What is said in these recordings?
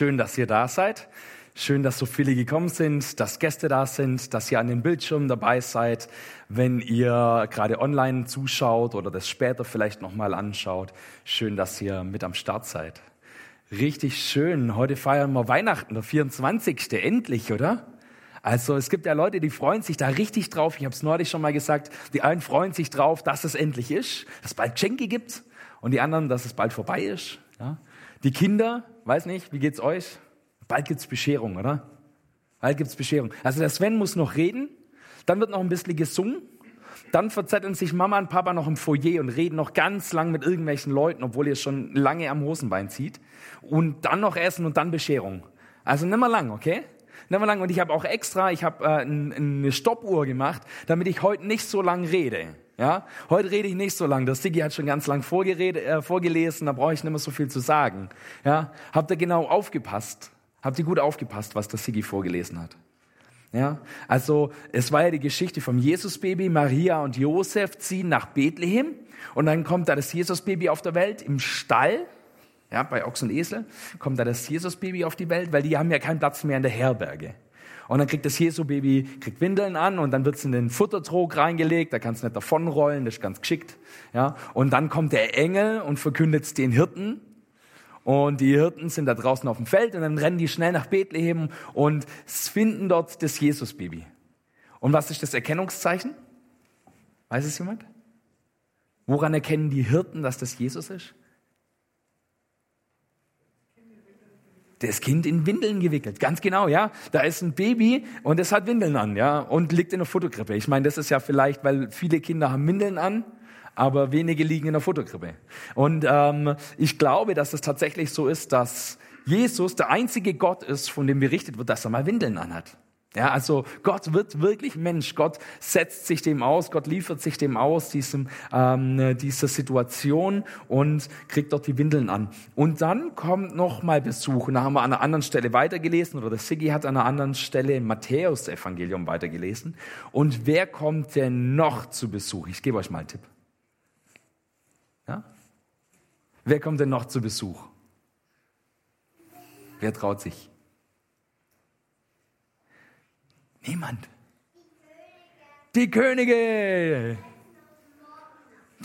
Schön, dass ihr da seid. Schön, dass so viele gekommen sind, dass Gäste da sind, dass ihr an den Bildschirmen dabei seid, wenn ihr gerade online zuschaut oder das später vielleicht nochmal anschaut. Schön, dass ihr mit am Start seid. Richtig schön. Heute feiern wir Weihnachten, der 24. Endlich, oder? Also es gibt ja Leute, die freuen sich da richtig drauf. Ich habe es neulich schon mal gesagt. Die einen freuen sich drauf, dass es endlich ist, dass es bald Geschenke gibt, und die anderen, dass es bald vorbei ist. Ja? Die Kinder, weiß nicht, wie geht's euch? Bald gibt's Bescherung, oder? Bald gibt's Bescherung. Also der Sven muss noch reden, dann wird noch ein bisschen gesungen, dann verzetteln sich Mama und Papa noch im Foyer und reden noch ganz lang mit irgendwelchen Leuten, obwohl ihr schon lange am Hosenbein zieht. Und dann noch essen und dann Bescherung. Also nimmer lang, okay? Nimmer lang. Und ich habe auch extra, ich habe äh, eine Stoppuhr gemacht, damit ich heute nicht so lang rede. Ja, heute rede ich nicht so lang. Der Sigi hat schon ganz lang äh, vorgelesen, da brauche ich nicht mehr so viel zu sagen. Ja, habt ihr genau aufgepasst? Habt ihr gut aufgepasst, was der Sigi vorgelesen hat? Ja, also es war ja die Geschichte vom Jesusbaby. Maria und Josef ziehen nach Bethlehem und dann kommt da das Jesusbaby auf der Welt im Stall. Ja, bei Ochs und Esel kommt da das Jesusbaby auf die Welt, weil die haben ja keinen Platz mehr in der Herberge. Und dann kriegt das Jesu-Baby, kriegt Windeln an und dann wird es in den Futtertrog reingelegt, da kann es nicht davonrollen, das ist ganz geschickt. Ja? Und dann kommt der Engel und verkündet es den Hirten. Und die Hirten sind da draußen auf dem Feld und dann rennen die schnell nach Bethlehem und finden dort das Jesus-Baby. Und was ist das Erkennungszeichen? Weiß es jemand? Woran erkennen die Hirten, dass das Jesus ist? Das Kind in Windeln gewickelt. Ganz genau, ja. Da ist ein Baby und es hat Windeln an, ja, und liegt in der Futterkrippe. Ich meine, das ist ja vielleicht, weil viele Kinder haben Windeln an, aber wenige liegen in der Futterkrippe. Und ähm, ich glaube, dass es tatsächlich so ist, dass Jesus der einzige Gott ist, von dem berichtet wird, dass er mal Windeln anhat. Ja, also Gott wird wirklich Mensch. Gott setzt sich dem aus. Gott liefert sich dem aus, diesem, ähm, dieser Situation und kriegt dort die Windeln an. Und dann kommt noch mal Besuch. Und da haben wir an einer anderen Stelle weitergelesen oder der Siggi hat an einer anderen Stelle im Matthäus-Evangelium weitergelesen. Und wer kommt denn noch zu Besuch? Ich gebe euch mal einen Tipp. Ja? Wer kommt denn noch zu Besuch? Wer traut sich? Niemand. Die Könige.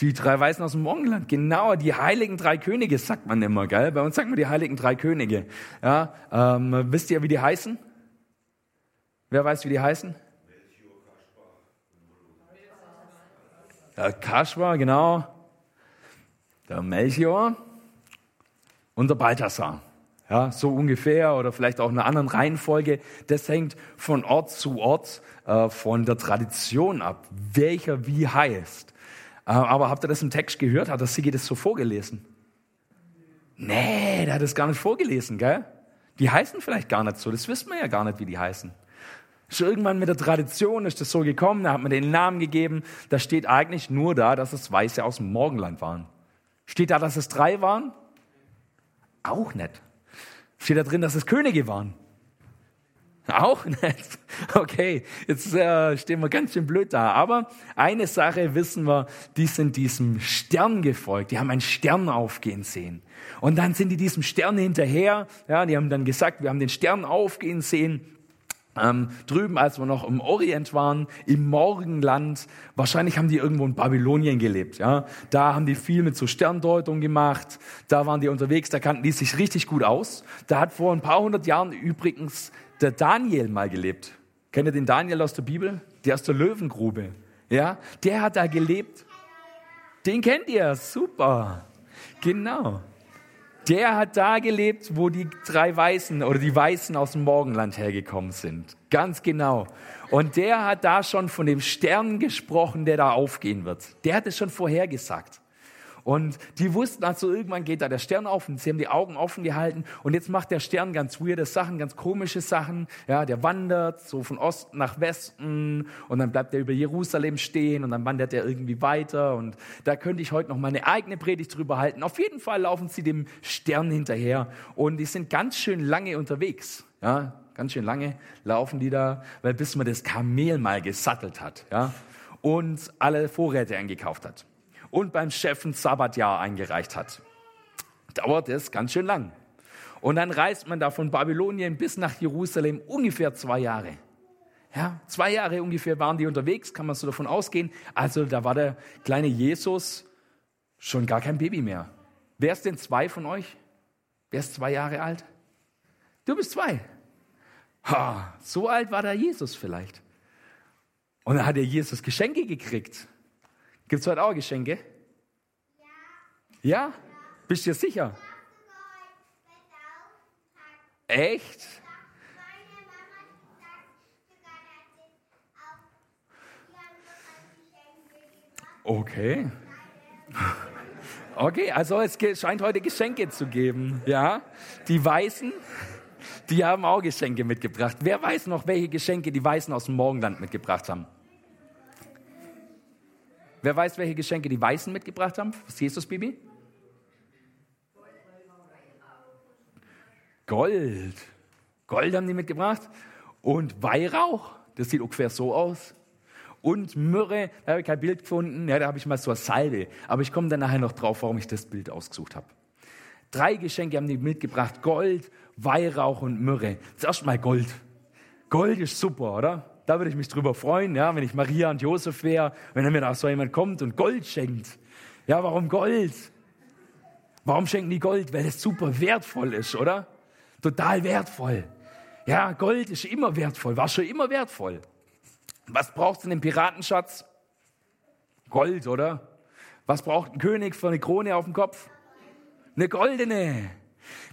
Die drei Weißen aus dem Morgenland, genau, die heiligen drei Könige, sagt man immer, gell? Bei uns sagt man die heiligen drei Könige. Ja, ähm, wisst ihr, wie die heißen? Wer weiß, wie die heißen? Der Kaspar, genau. Der Melchior und der Balthasar. Ja, so ungefähr oder vielleicht auch in einer anderen Reihenfolge. Das hängt von Ort zu Ort, äh, von der Tradition ab, welcher wie heißt. Äh, aber habt ihr das im Text gehört? Hat der Sigi das so vorgelesen? Nee, der hat es gar nicht vorgelesen, gell? Die heißen vielleicht gar nicht so, das wissen wir ja gar nicht, wie die heißen. Ist irgendwann mit der Tradition ist das so gekommen, da hat man den Namen gegeben. Da steht eigentlich nur da, dass es Weiße aus dem Morgenland waren. Steht da, dass es drei waren? Auch nicht. Steht da drin, dass es Könige waren? Auch nicht. Okay, jetzt äh, stehen wir ganz schön blöd da. Aber eine Sache wissen wir, die sind diesem Stern gefolgt. Die haben einen Stern aufgehen sehen. Und dann sind die diesem Stern hinterher. Ja, die haben dann gesagt, wir haben den Stern aufgehen sehen. Ähm, drüben, als wir noch im Orient waren, im Morgenland, wahrscheinlich haben die irgendwo in Babylonien gelebt. Ja, da haben die viel mit so Sterndeutung gemacht. Da waren die unterwegs, da kannten die sich richtig gut aus. Da hat vor ein paar hundert Jahren übrigens der Daniel mal gelebt. Kennt ihr den Daniel aus der Bibel? Der aus der Löwengrube. Ja, der hat da gelebt. Den kennt ihr, super. Genau. Der hat da gelebt, wo die drei Weißen oder die Weißen aus dem Morgenland hergekommen sind. Ganz genau. Und der hat da schon von dem Stern gesprochen, der da aufgehen wird. Der hat es schon vorhergesagt. Und die wussten also, irgendwann geht da der Stern auf und sie haben die Augen offen gehalten. Und jetzt macht der Stern ganz weirde Sachen, ganz komische Sachen. Ja, der wandert so von Osten nach Westen und dann bleibt er über Jerusalem stehen und dann wandert er irgendwie weiter. Und da könnte ich heute noch meine eigene Predigt drüber halten. Auf jeden Fall laufen sie dem Stern hinterher und die sind ganz schön lange unterwegs. Ja, ganz schön lange laufen die da, weil bis man das Kamel mal gesattelt hat, ja, und alle Vorräte eingekauft hat und beim Chef ein Sabbatjahr eingereicht hat. Dauert es ganz schön lang. Und dann reist man da von Babylonien bis nach Jerusalem ungefähr zwei Jahre. Ja, zwei Jahre ungefähr waren die unterwegs, kann man so davon ausgehen. Also da war der kleine Jesus schon gar kein Baby mehr. Wer ist denn zwei von euch? Wer ist zwei Jahre alt? Du bist zwei. Ha, so alt war der Jesus vielleicht. Und dann hat er Jesus Geschenke gekriegt. Gibt es heute auch Geschenke? Ja. Ja? Bist du dir sicher? Echt? Okay. Okay, also es scheint heute Geschenke zu geben. Ja, die Weißen, die haben auch Geschenke mitgebracht. Wer weiß noch, welche Geschenke die Weißen aus dem Morgenland mitgebracht haben? Wer weiß, welche Geschenke die Weißen mitgebracht haben? Was ist Jesus, Bibi? Gold. Gold haben die mitgebracht. Und Weihrauch, das sieht ungefähr so aus. Und Myrrhe, da habe ich kein Bild gefunden, ja, da habe ich mal so eine Salbe. Aber ich komme dann nachher noch drauf, warum ich das Bild ausgesucht habe. Drei Geschenke haben die mitgebracht: Gold, Weihrauch und Myrrhe. Zuerst mal Gold. Gold ist super, oder? Da würde ich mich drüber freuen, ja, wenn ich Maria und Josef wäre, wenn mir da so jemand kommt und Gold schenkt. Ja, warum Gold? Warum schenken die Gold? Weil es super wertvoll ist, oder? total wertvoll. Ja, Gold ist immer wertvoll, war schon immer wertvoll. Was braucht in dem Piratenschatz? Gold, oder? Was braucht ein König für eine Krone auf dem Kopf? Eine goldene.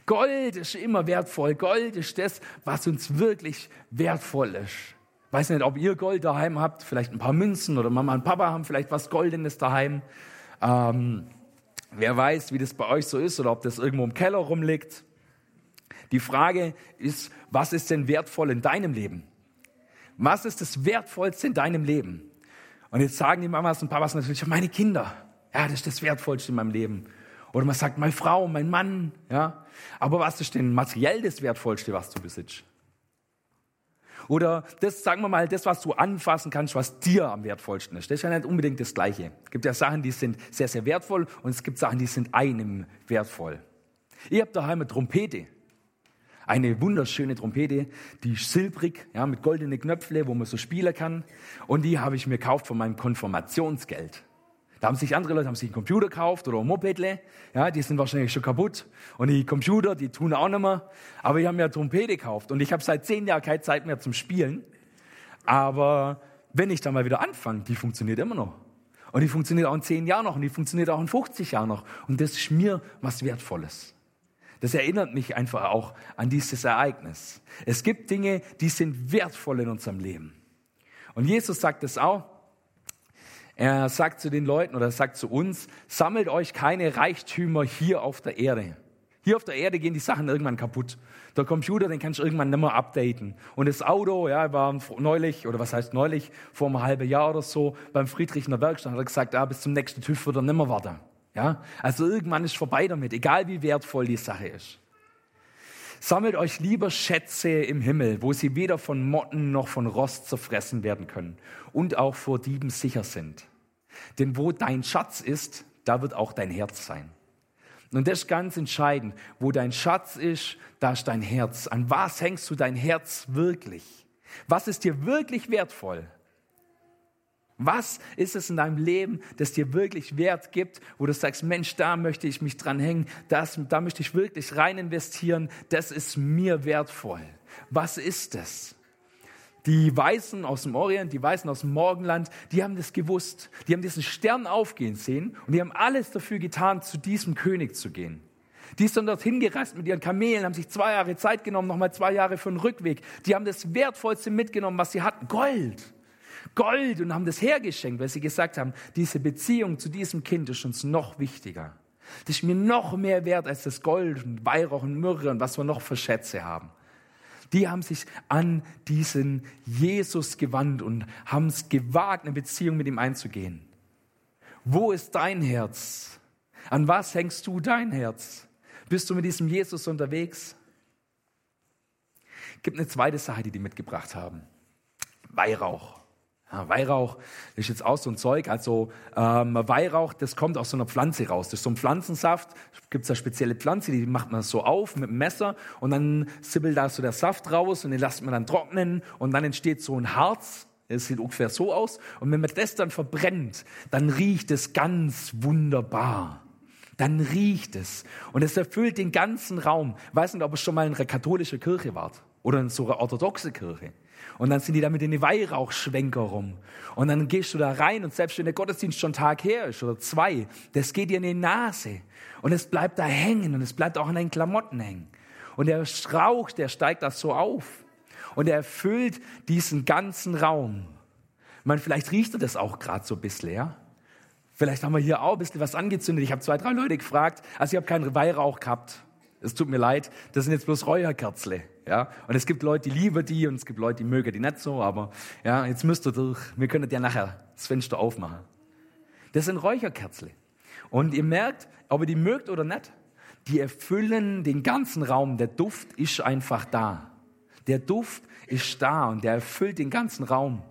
Gold ist immer wertvoll. Gold ist das, was uns wirklich wertvoll ist. Weiß nicht, ob ihr Gold daheim habt, vielleicht ein paar Münzen oder Mama und Papa haben vielleicht was Goldenes daheim. Ähm, wer weiß, wie das bei euch so ist oder ob das irgendwo im Keller rumliegt. Die Frage ist, was ist denn wertvoll in deinem Leben? Was ist das Wertvollste in deinem Leben? Und jetzt sagen die Mamas und Papas natürlich, meine Kinder. Ja, das ist das Wertvollste in meinem Leben. Oder man sagt, meine Frau, mein Mann. Ja. Aber was ist denn materiell das Wertvollste, was du besitzt? Oder das, sagen wir mal, das, was du anfassen kannst, was dir am wertvollsten ist. Das ist ja nicht unbedingt das Gleiche. Es gibt ja Sachen, die sind sehr, sehr wertvoll und es gibt Sachen, die sind einem wertvoll. Ich habe daheim eine Trompete. Eine wunderschöne Trompete, die ist silbrig, ja, mit goldenen Knöpfle, wo man so spielen kann. Und die habe ich mir gekauft von meinem Konfirmationsgeld. Da haben sich andere Leute haben sich einen Computer gekauft oder ein Mopedle, ja, die sind wahrscheinlich schon kaputt. Und die Computer, die tun auch nicht mehr. Aber ich habe mir eine Trompete gekauft und ich habe seit zehn Jahren keine Zeit mehr zum Spielen. Aber wenn ich dann mal wieder anfange, die funktioniert immer noch. Und die funktioniert auch in zehn Jahren noch und die funktioniert auch in 50 Jahren noch. Und das ist mir was Wertvolles. Das erinnert mich einfach auch an dieses Ereignis. Es gibt Dinge, die sind wertvoll in unserem Leben. Und Jesus sagt es auch. Er sagt zu den Leuten oder er sagt zu uns, sammelt euch keine Reichtümer hier auf der Erde. Hier auf der Erde gehen die Sachen irgendwann kaputt. Der Computer, den kannst du irgendwann nicht mehr updaten. Und das Auto, ja, war neulich, oder was heißt neulich, vor einem halben Jahr oder so, beim Friedrich in der Werkstatt, hat er gesagt, ja, bis zum nächsten TÜV wird er nicht mehr warten. Ja? Also irgendwann ist vorbei damit, egal wie wertvoll die Sache ist. Sammelt euch lieber Schätze im Himmel, wo sie weder von Motten noch von Rost zerfressen werden können und auch vor Dieben sicher sind. Denn wo dein Schatz ist, da wird auch dein Herz sein. Und das ist ganz entscheidend. Wo dein Schatz ist, da ist dein Herz. An was hängst du dein Herz wirklich? Was ist dir wirklich wertvoll? Was ist es in deinem Leben, das dir wirklich Wert gibt, wo du sagst, Mensch, da möchte ich mich dran hängen, das, da möchte ich wirklich rein investieren, das ist mir wertvoll. Was ist es? Die Weißen aus dem Orient, die Weißen aus dem Morgenland, die haben das gewusst. Die haben diesen Stern aufgehen sehen und die haben alles dafür getan, zu diesem König zu gehen. Die sind dorthin gereist mit ihren Kamelen, haben sich zwei Jahre Zeit genommen, nochmal zwei Jahre für den Rückweg. Die haben das Wertvollste mitgenommen, was sie hatten, Gold. Gold und haben das hergeschenkt, weil sie gesagt haben, diese Beziehung zu diesem Kind ist uns noch wichtiger. Das ist mir noch mehr wert als das Gold und Weihrauch und Myrrhe und was wir noch für Schätze haben. Die haben sich an diesen Jesus gewandt und haben es gewagt, eine Beziehung mit ihm einzugehen. Wo ist dein Herz? An was hängst du dein Herz? Bist du mit diesem Jesus unterwegs? Es gibt eine zweite Sache, die die mitgebracht haben. Weihrauch. Ja, Weihrauch ist jetzt auch so ein Zeug. Also ähm, Weihrauch, das kommt aus so einer Pflanze raus. Das ist so ein Pflanzensaft. Gibt es eine spezielle Pflanze, die macht man so auf mit dem Messer und dann sibbelt da so der Saft raus und den lässt man dann trocknen und dann entsteht so ein Harz. Es sieht ungefähr so aus. Und wenn man das dann verbrennt, dann riecht es ganz wunderbar. Dann riecht es. Und es erfüllt den ganzen Raum. Ich weiß nicht, ob es schon mal in einer katholischen Kirche wart oder in so einer orthodoxen Kirche. Und dann sind die da mit den Weihrauchschwenker rum. Und dann gehst du da rein und selbst wenn der Gottesdienst schon Tag her ist oder zwei, das geht dir in die Nase. Und es bleibt da hängen und es bleibt auch an deinen Klamotten hängen. Und der Rauch, der steigt das so auf. Und er erfüllt diesen ganzen Raum. Meine, vielleicht riecht er das auch gerade so ein bisschen, ja? Vielleicht haben wir hier auch ein bisschen was angezündet. Ich habe zwei, drei Leute gefragt. Also ich habe keinen Weihrauch gehabt. Es tut mir leid, das sind jetzt bloß Räucherkerzle. Ja? Und es gibt Leute, die lieben die und es gibt Leute, die mögen die nicht so, aber ja, jetzt müsst ihr durch. Wir können ja nachher das Fenster aufmachen. Das sind Räucherkerzle. Und ihr merkt, ob ihr die mögt oder nicht, die erfüllen den ganzen Raum. Der Duft ist einfach da. Der Duft ist da und der erfüllt den ganzen Raum.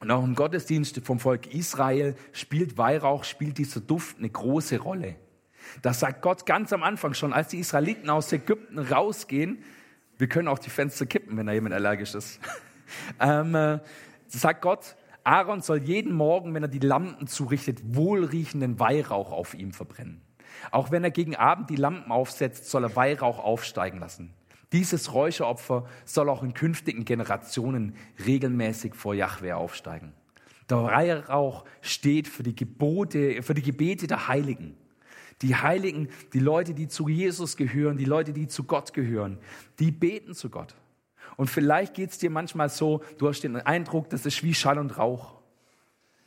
Und auch im Gottesdienst vom Volk Israel spielt Weihrauch, spielt dieser Duft eine große Rolle. Das sagt Gott ganz am Anfang schon, als die Israeliten aus Ägypten rausgehen. Wir können auch die Fenster kippen, wenn da jemand allergisch ist. ähm, äh, sagt Gott, Aaron soll jeden Morgen, wenn er die Lampen zurichtet, wohlriechenden Weihrauch auf ihm verbrennen. Auch wenn er gegen Abend die Lampen aufsetzt, soll er Weihrauch aufsteigen lassen. Dieses Räucheropfer soll auch in künftigen Generationen regelmäßig vor Jahwe aufsteigen. Der Weihrauch steht für die Gebote, für die Gebete der Heiligen. Die Heiligen, die Leute, die zu Jesus gehören, die Leute, die zu Gott gehören, die beten zu Gott. Und vielleicht geht es dir manchmal so, du hast den Eindruck, das ist wie Schall und Rauch.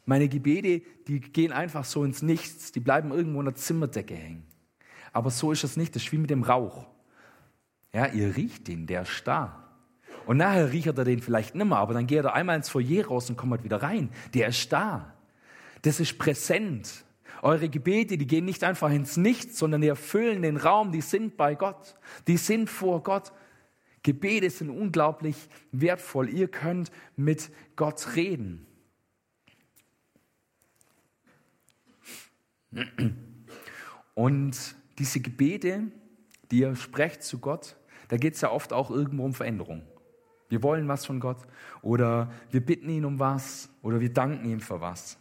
Meine Gebete, die gehen einfach so ins Nichts, die bleiben irgendwo in der Zimmerdecke hängen. Aber so ist es nicht, das ist wie mit dem Rauch. Ja, ihr riecht den, der ist da. Und nachher riecht er den vielleicht nimmer, aber dann geht er einmal ins Foyer raus und kommt wieder rein. Der ist da. Das ist präsent. Eure Gebete, die gehen nicht einfach ins Nichts, sondern die erfüllen den Raum, die sind bei Gott, die sind vor Gott. Gebete sind unglaublich wertvoll. Ihr könnt mit Gott reden. Und diese Gebete, die ihr sprecht zu Gott, da geht es ja oft auch irgendwo um Veränderung. Wir wollen was von Gott oder wir bitten ihn um was oder wir danken ihm für was.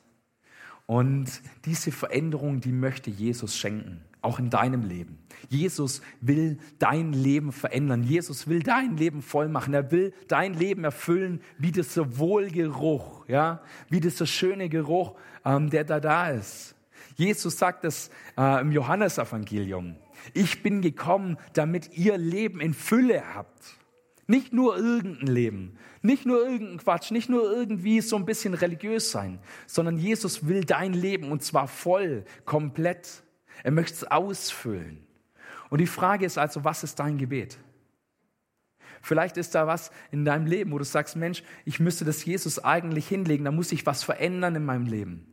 Und diese Veränderung, die möchte Jesus schenken, auch in deinem Leben. Jesus will dein Leben verändern. Jesus will dein Leben voll machen. Er will dein Leben erfüllen wie dieser Wohlgeruch, ja, wie dieser schöne Geruch, ähm, der da da ist. Jesus sagt es äh, im Johannesevangelium. Ich bin gekommen, damit ihr Leben in Fülle habt. Nicht nur irgendein Leben, nicht nur irgendein Quatsch, nicht nur irgendwie so ein bisschen religiös sein, sondern Jesus will dein Leben und zwar voll, komplett. Er möchte es ausfüllen. Und die Frage ist also, was ist dein Gebet? Vielleicht ist da was in deinem Leben, wo du sagst, Mensch, ich müsste das Jesus eigentlich hinlegen, da muss ich was verändern in meinem Leben.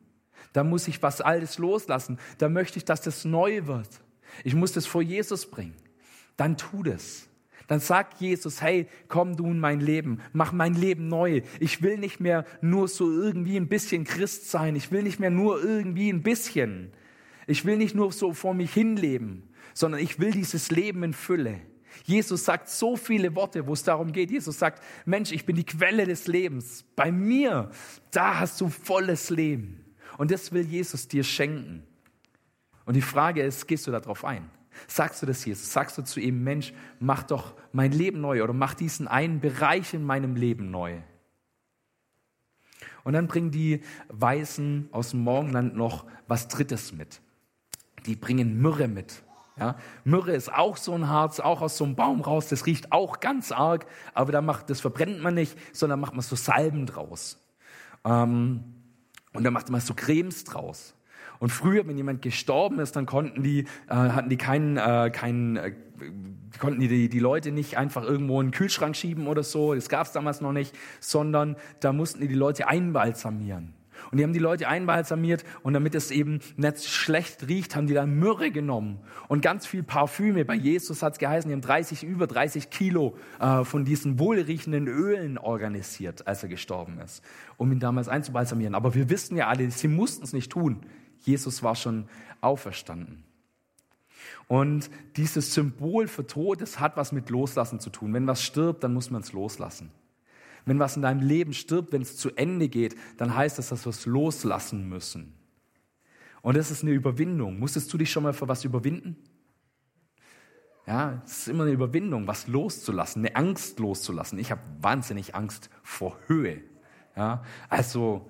Da muss ich was Altes loslassen. Da möchte ich, dass das neu wird. Ich muss das vor Jesus bringen. Dann tu das. Dann sagt Jesus, hey, komm du in mein Leben, mach mein Leben neu. Ich will nicht mehr nur so irgendwie ein bisschen Christ sein. Ich will nicht mehr nur irgendwie ein bisschen. Ich will nicht nur so vor mich hinleben, sondern ich will dieses Leben in Fülle. Jesus sagt so viele Worte, wo es darum geht. Jesus sagt, Mensch, ich bin die Quelle des Lebens. Bei mir, da hast du volles Leben. Und das will Jesus dir schenken. Und die Frage ist, gehst du darauf ein? Sagst du das Jesus? Sagst du zu ihm, Mensch, mach doch mein Leben neu oder mach diesen einen Bereich in meinem Leben neu? Und dann bringen die Weißen aus dem Morgenland noch was Drittes mit. Die bringen Myrrhe mit. Ja, Myrrhe ist auch so ein Harz, auch aus so einem Baum raus. Das riecht auch ganz arg, aber da macht, das verbrennt man nicht, sondern macht man so Salben draus. Ähm, und da macht man so Cremes draus. Und früher, wenn jemand gestorben ist, dann konnten die, äh, hatten die keinen, äh, keinen äh, konnten die, die Leute nicht einfach irgendwo in den Kühlschrank schieben oder so, das gab es damals noch nicht, sondern da mussten die die Leute einbalsamieren. Und die haben die Leute einbalsamiert und damit es eben nicht schlecht riecht, haben die dann Myrrhe genommen und ganz viel Parfüme. Bei Jesus hat es geheißen, die haben 30, über 30 Kilo äh, von diesen wohlriechenden Ölen organisiert, als er gestorben ist, um ihn damals einzubalsamieren. Aber wir wissen ja alle, sie mussten es nicht tun. Jesus war schon auferstanden. Und dieses Symbol für Tod, das hat was mit Loslassen zu tun. Wenn was stirbt, dann muss man es loslassen. Wenn was in deinem Leben stirbt, wenn es zu Ende geht, dann heißt das, dass wir es loslassen müssen. Und das ist eine Überwindung. Musstest du dich schon mal für was überwinden? Ja, es ist immer eine Überwindung, was loszulassen, eine Angst loszulassen. Ich habe wahnsinnig Angst vor Höhe. Ja, also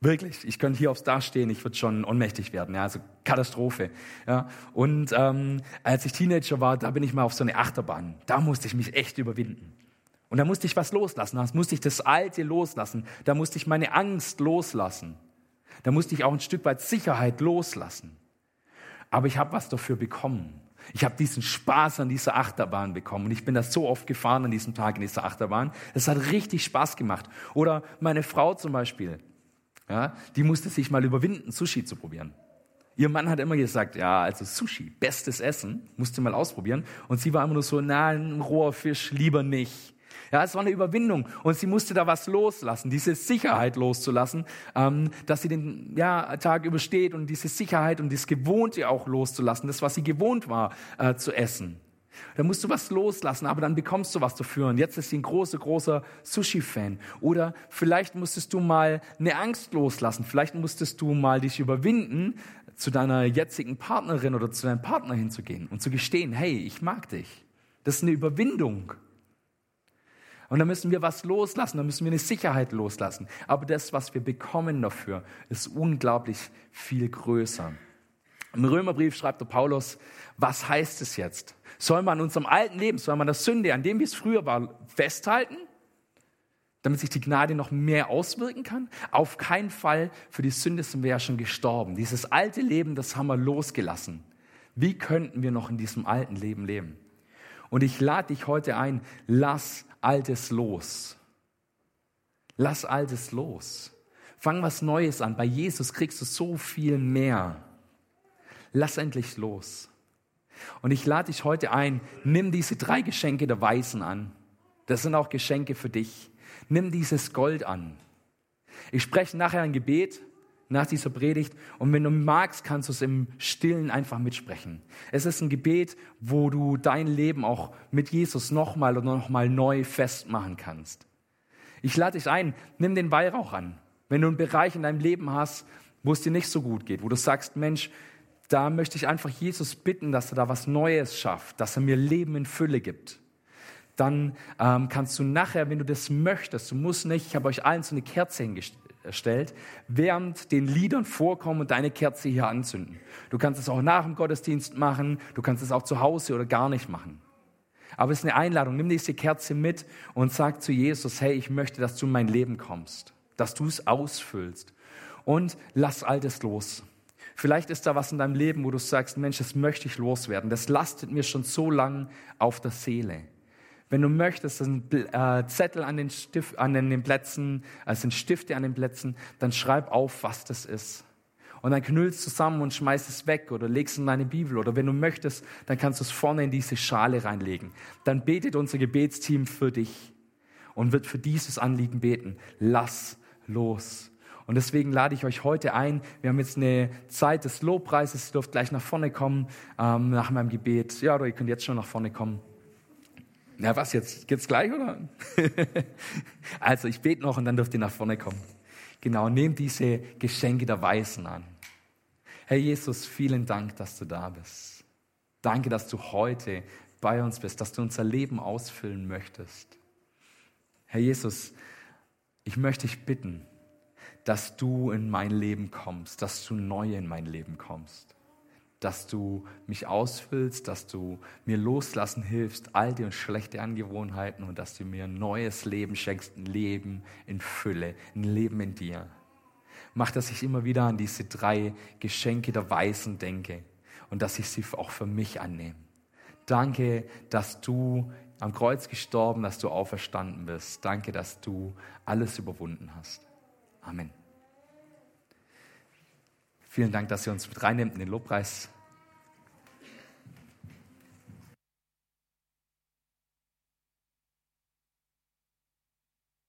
wirklich, ich könnte hier aufs Dach stehen, ich würde schon ohnmächtig werden. Ja, also Katastrophe. Ja, und ähm, als ich Teenager war, da bin ich mal auf so eine Achterbahn. Da musste ich mich echt überwinden. Und da musste ich was loslassen. Da musste ich das Alte loslassen. Da musste ich meine Angst loslassen. Da musste ich auch ein Stück weit Sicherheit loslassen. Aber ich habe was dafür bekommen. Ich habe diesen Spaß an dieser Achterbahn bekommen. Und ich bin da so oft gefahren an diesem Tag in dieser Achterbahn. Es hat richtig Spaß gemacht. Oder meine Frau zum Beispiel. Ja, die musste sich mal überwinden, Sushi zu probieren. Ihr Mann hat immer gesagt, ja, also Sushi, bestes Essen, musste mal ausprobieren. Und sie war immer nur so, na, ein roher Fisch, lieber nicht. Ja, es war eine Überwindung und sie musste da was loslassen, diese Sicherheit loszulassen, ähm, dass sie den ja, Tag übersteht und diese Sicherheit und das Gewohnte auch loszulassen, das, was sie gewohnt war äh, zu essen. Da musst du was loslassen, aber dann bekommst du was dafür. Und jetzt ist sie ein großer, großer Sushi-Fan. Oder vielleicht musstest du mal eine Angst loslassen. Vielleicht musstest du mal dich überwinden, zu deiner jetzigen Partnerin oder zu deinem Partner hinzugehen und zu gestehen, hey, ich mag dich. Das ist eine Überwindung. Und da müssen wir was loslassen, da müssen wir eine Sicherheit loslassen. Aber das, was wir bekommen dafür, ist unglaublich viel größer. Im Römerbrief schreibt der Paulus, was heißt es jetzt? Soll man an unserem alten Leben, soll man der Sünde, an dem wie es früher war, festhalten? Damit sich die Gnade noch mehr auswirken kann? Auf keinen Fall. Für die Sünde sind wir ja schon gestorben. Dieses alte Leben, das haben wir losgelassen. Wie könnten wir noch in diesem alten Leben leben? Und ich lade dich heute ein, lass Altes los. Lass Altes los. Fang was Neues an. Bei Jesus kriegst du so viel mehr. Lass endlich los. Und ich lade dich heute ein, nimm diese drei Geschenke der Weisen an. Das sind auch Geschenke für dich. Nimm dieses Gold an. Ich spreche nachher ein Gebet nach dieser Predigt. Und wenn du magst, kannst du es im Stillen einfach mitsprechen. Es ist ein Gebet, wo du dein Leben auch mit Jesus nochmal oder nochmal neu festmachen kannst. Ich lade dich ein, nimm den Weihrauch an. Wenn du einen Bereich in deinem Leben hast, wo es dir nicht so gut geht, wo du sagst, Mensch, da möchte ich einfach Jesus bitten, dass er da was Neues schafft, dass er mir Leben in Fülle gibt. Dann ähm, kannst du nachher, wenn du das möchtest, du musst nicht, ich habe euch allen so eine Kerze hingestellt, erstellt, während den Liedern vorkommen und deine Kerze hier anzünden. Du kannst es auch nach dem Gottesdienst machen, du kannst es auch zu Hause oder gar nicht machen. Aber es ist eine Einladung, nimm diese Kerze mit und sag zu Jesus, hey, ich möchte, dass du in mein Leben kommst, dass du es ausfüllst und lass Altes los. Vielleicht ist da was in deinem Leben, wo du sagst, Mensch, das möchte ich loswerden. Das lastet mir schon so lang auf der Seele. Wenn du möchtest, sind äh, Zettel an den, Stift, an den Plätzen, also sind Stifte an den Plätzen, dann schreib auf, was das ist. Und dann knüllst zusammen und schmeißt es weg oder legst es in deine Bibel. Oder wenn du möchtest, dann kannst du es vorne in diese Schale reinlegen. Dann betet unser Gebetsteam für dich und wird für dieses Anliegen beten. Lass los. Und deswegen lade ich euch heute ein. Wir haben jetzt eine Zeit des Lobpreises. Ihr dürft gleich nach vorne kommen ähm, nach meinem Gebet. Ja, oder ihr könnt jetzt schon nach vorne kommen. Na was jetzt? Geht's gleich oder? also ich bete noch und dann dürft ihr nach vorne kommen. Genau, nehmt diese Geschenke der Weisen an. Herr Jesus, vielen Dank, dass du da bist. Danke, dass du heute bei uns bist, dass du unser Leben ausfüllen möchtest. Herr Jesus, ich möchte dich bitten, dass du in mein Leben kommst, dass du neu in mein Leben kommst dass du mich ausfüllst, dass du mir loslassen hilfst, alte und schlechte Angewohnheiten und dass du mir ein neues Leben schenkst, ein Leben in Fülle, ein Leben in dir. Mach, dass ich immer wieder an diese drei Geschenke der Weisen denke und dass ich sie auch für mich annehme. Danke, dass du am Kreuz gestorben, dass du auferstanden bist. Danke, dass du alles überwunden hast. Amen. Vielen Dank, dass ihr uns mit reinnimmt in den Lobpreis.